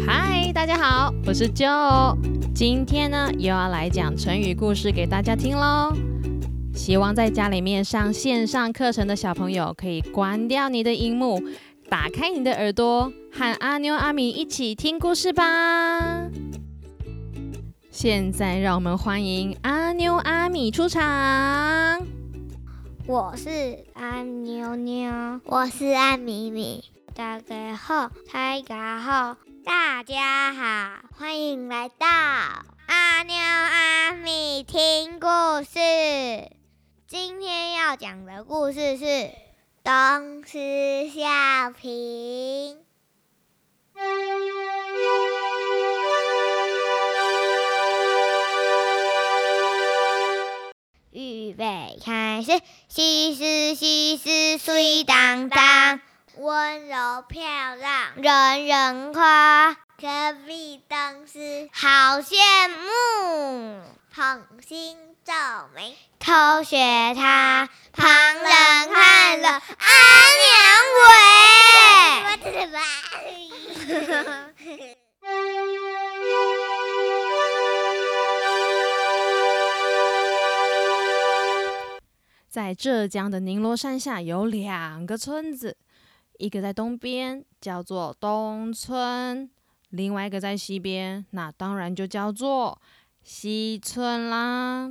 嗨，大家好，我是 Jo 今天呢又要来讲成语故事给大家听喽。希望在家里面上线上课程的小朋友可以关掉你的荧幕，打开你的耳朵，和阿妞阿米一起听故事吧。现在让我们欢迎阿妞阿米出场。我是安妞妞，我是安米米。大家好，大家好，大家好，欢迎来到阿妞阿米听故事。今天要讲的故事是《东施效颦》。预备开始，西施西施水当当，温柔漂亮人人夸。隔壁东施好羡慕，捧心皱眉偷学他，旁人看了阿娘喂。在浙江的宁罗山下有两个村子，一个在东边叫做东村，另外一个在西边，那当然就叫做西村啦。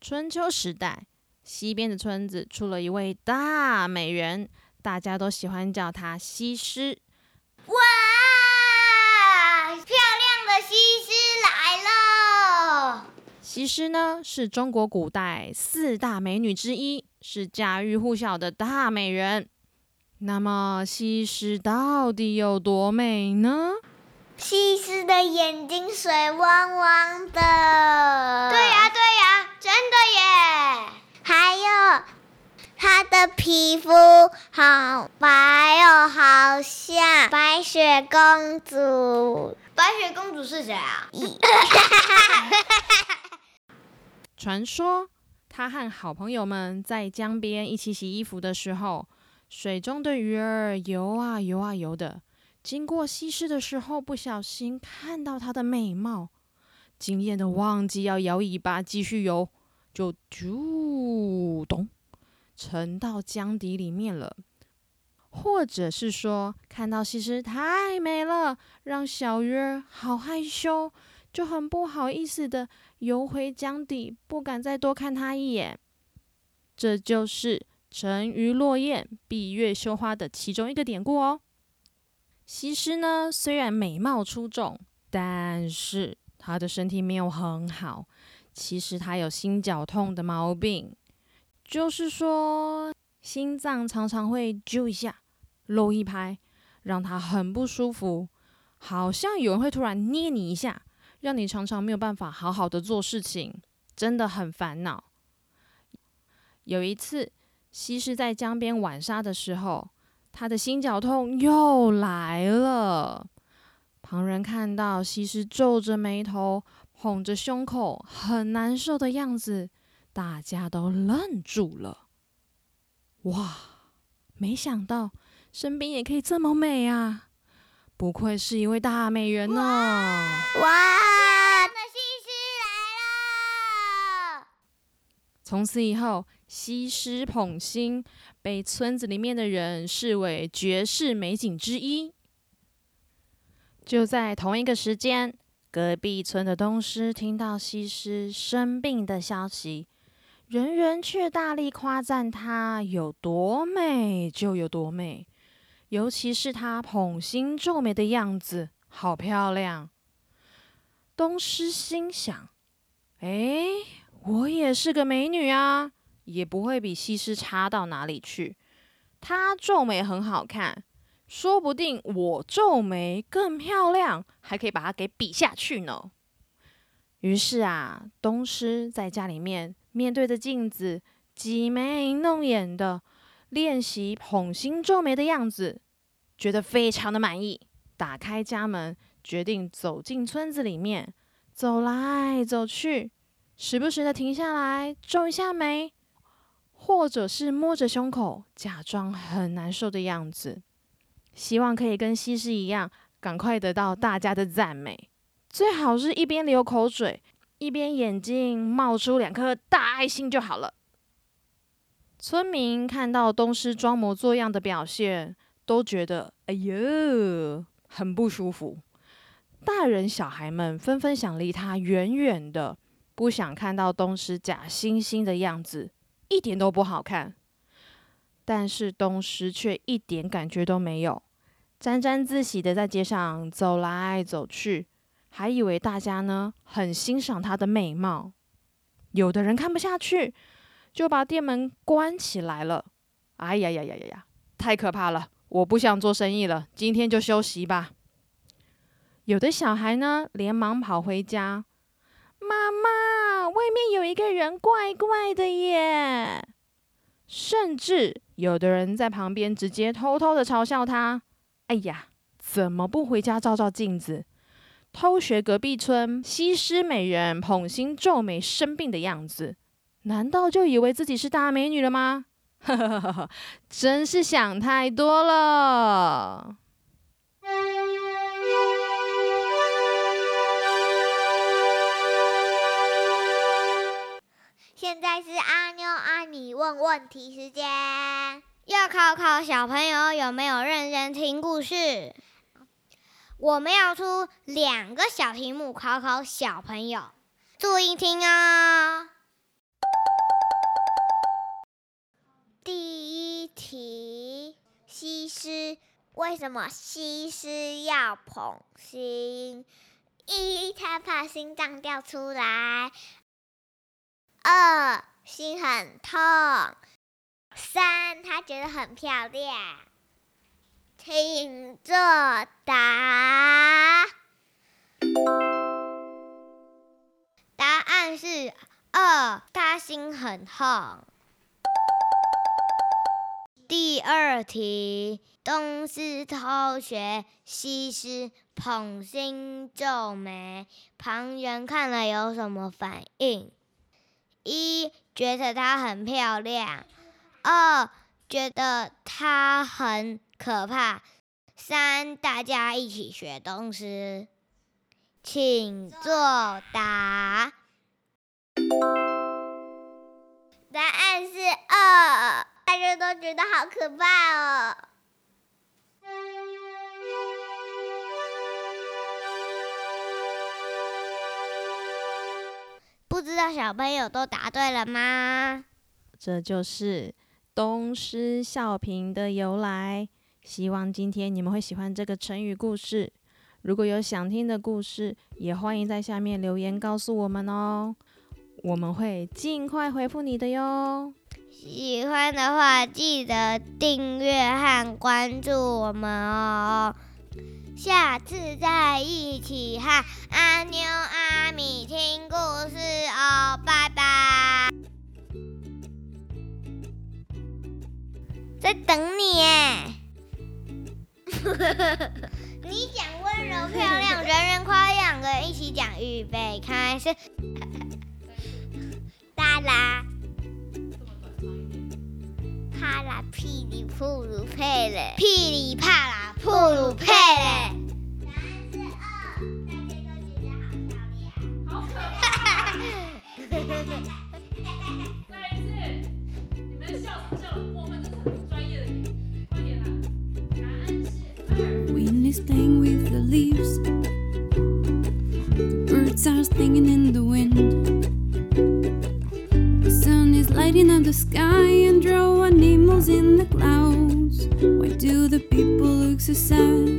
春秋时代，西边的村子出了一位大美人，大家都喜欢叫她西施。哇，漂亮的西施来了！西施呢，是中国古代四大美女之一，是家喻户晓的大美人。那么，西施到底有多美呢？西施的眼睛水汪汪的。对呀，对呀，真的耶！还有，她的皮肤好白哦，好像白雪公主。白雪公主是谁啊？传说，她和好朋友们在江边一起洗衣服的时候，水中的鱼儿游啊游啊游的，经过西施的时候，不小心看到她的美貌，惊艳的忘记要摇尾巴继续游，就啾咚沉到江底里面了。或者是说，看到西施太美了，让小鱼儿好害羞。就很不好意思的游回江底，不敢再多看她一眼。这就是“沉鱼落雁，闭月羞花”的其中一个典故哦。西施呢，虽然美貌出众，但是她的身体没有很好。其实她有心绞痛的毛病，就是说心脏常常会揪一下、漏一拍，让她很不舒服，好像有人会突然捏你一下。让你常常没有办法好好的做事情，真的很烦恼。有一次，西施在江边玩沙的时候，她的心绞痛又来了。旁人看到西施皱着眉头、捧着胸口，很难受的样子，大家都愣住了。哇，没想到身边也可以这么美啊！不愧是一位大美人呢！哇！从此以后，西施捧心被村子里面的人视为绝世美景之一。就在同一个时间，隔壁村的东施听到西施生病的消息，人人却大力夸赞她有多美就有多美，尤其是她捧心皱眉的样子，好漂亮。东施心想：哎。我也是个美女啊，也不会比西施差到哪里去。她皱眉很好看，说不定我皱眉更漂亮，还可以把她给比下去呢。于是啊，东施在家里面面对着镜子，挤眉弄眼的练习捧心皱眉的样子，觉得非常的满意。打开家门，决定走进村子里面，走来走去。时不时的停下来皱一下眉，或者是摸着胸口，假装很难受的样子，希望可以跟西施一样赶快得到大家的赞美，最好是一边流口水，一边眼睛冒出两颗大爱心就好了。村民看到东施装模作样的表现，都觉得哎呦，很不舒服。大人小孩们纷纷想离他远远的，不想看到东施假惺惺的样子，一点都不好看。但是东施却一点感觉都没有。沾沾自喜的在街上走来走去，还以为大家呢很欣赏她的美貌。有的人看不下去，就把店门关起来了。哎呀呀呀呀呀！太可怕了！我不想做生意了，今天就休息吧。有的小孩呢，连忙跑回家。外面有一个人怪怪的耶！甚至有的人在旁边直接偷偷的嘲笑他。哎呀，怎么不回家照照镜子？偷学隔壁村西施美人捧心皱眉生病的样子，难道就以为自己是大美女了吗？呵呵呵呵，真是想太多了。在是阿妞阿米问问题时间。要考考小朋友有没有认真听故事。我们要出两个小题目考考小朋友，注意听哦。第一题：西施为什么西施要捧心？一，她怕心脏掉出来；二，心很痛。三，他觉得很漂亮，请作答。答案是二，他心很痛。第二题，东施偷学西施捧心皱眉，旁人看了有什么反应？一，觉得她很漂亮。二觉得他很可怕。三大家一起学东西，请作答。答案是二，大家都觉得好可怕哦。不知道小朋友都答对了吗？这就是。东施效颦的由来，希望今天你们会喜欢这个成语故事。如果有想听的故事，也欢迎在下面留言告诉我们哦，我们会尽快回复你的哟。喜欢的话，记得订阅和关注我们哦。下次再一起和阿妞阿米听故在等你耶！你讲温柔漂亮，人人夸两个一起讲，预备开始。哒啦，啪啦噼里扑噜佩嘞，噼里啪啦扑噜佩嘞。Playing with the leaves. The birds are singing in the wind. The sun is lighting up the sky and drawing animals in the clouds. Why do the people look so sad?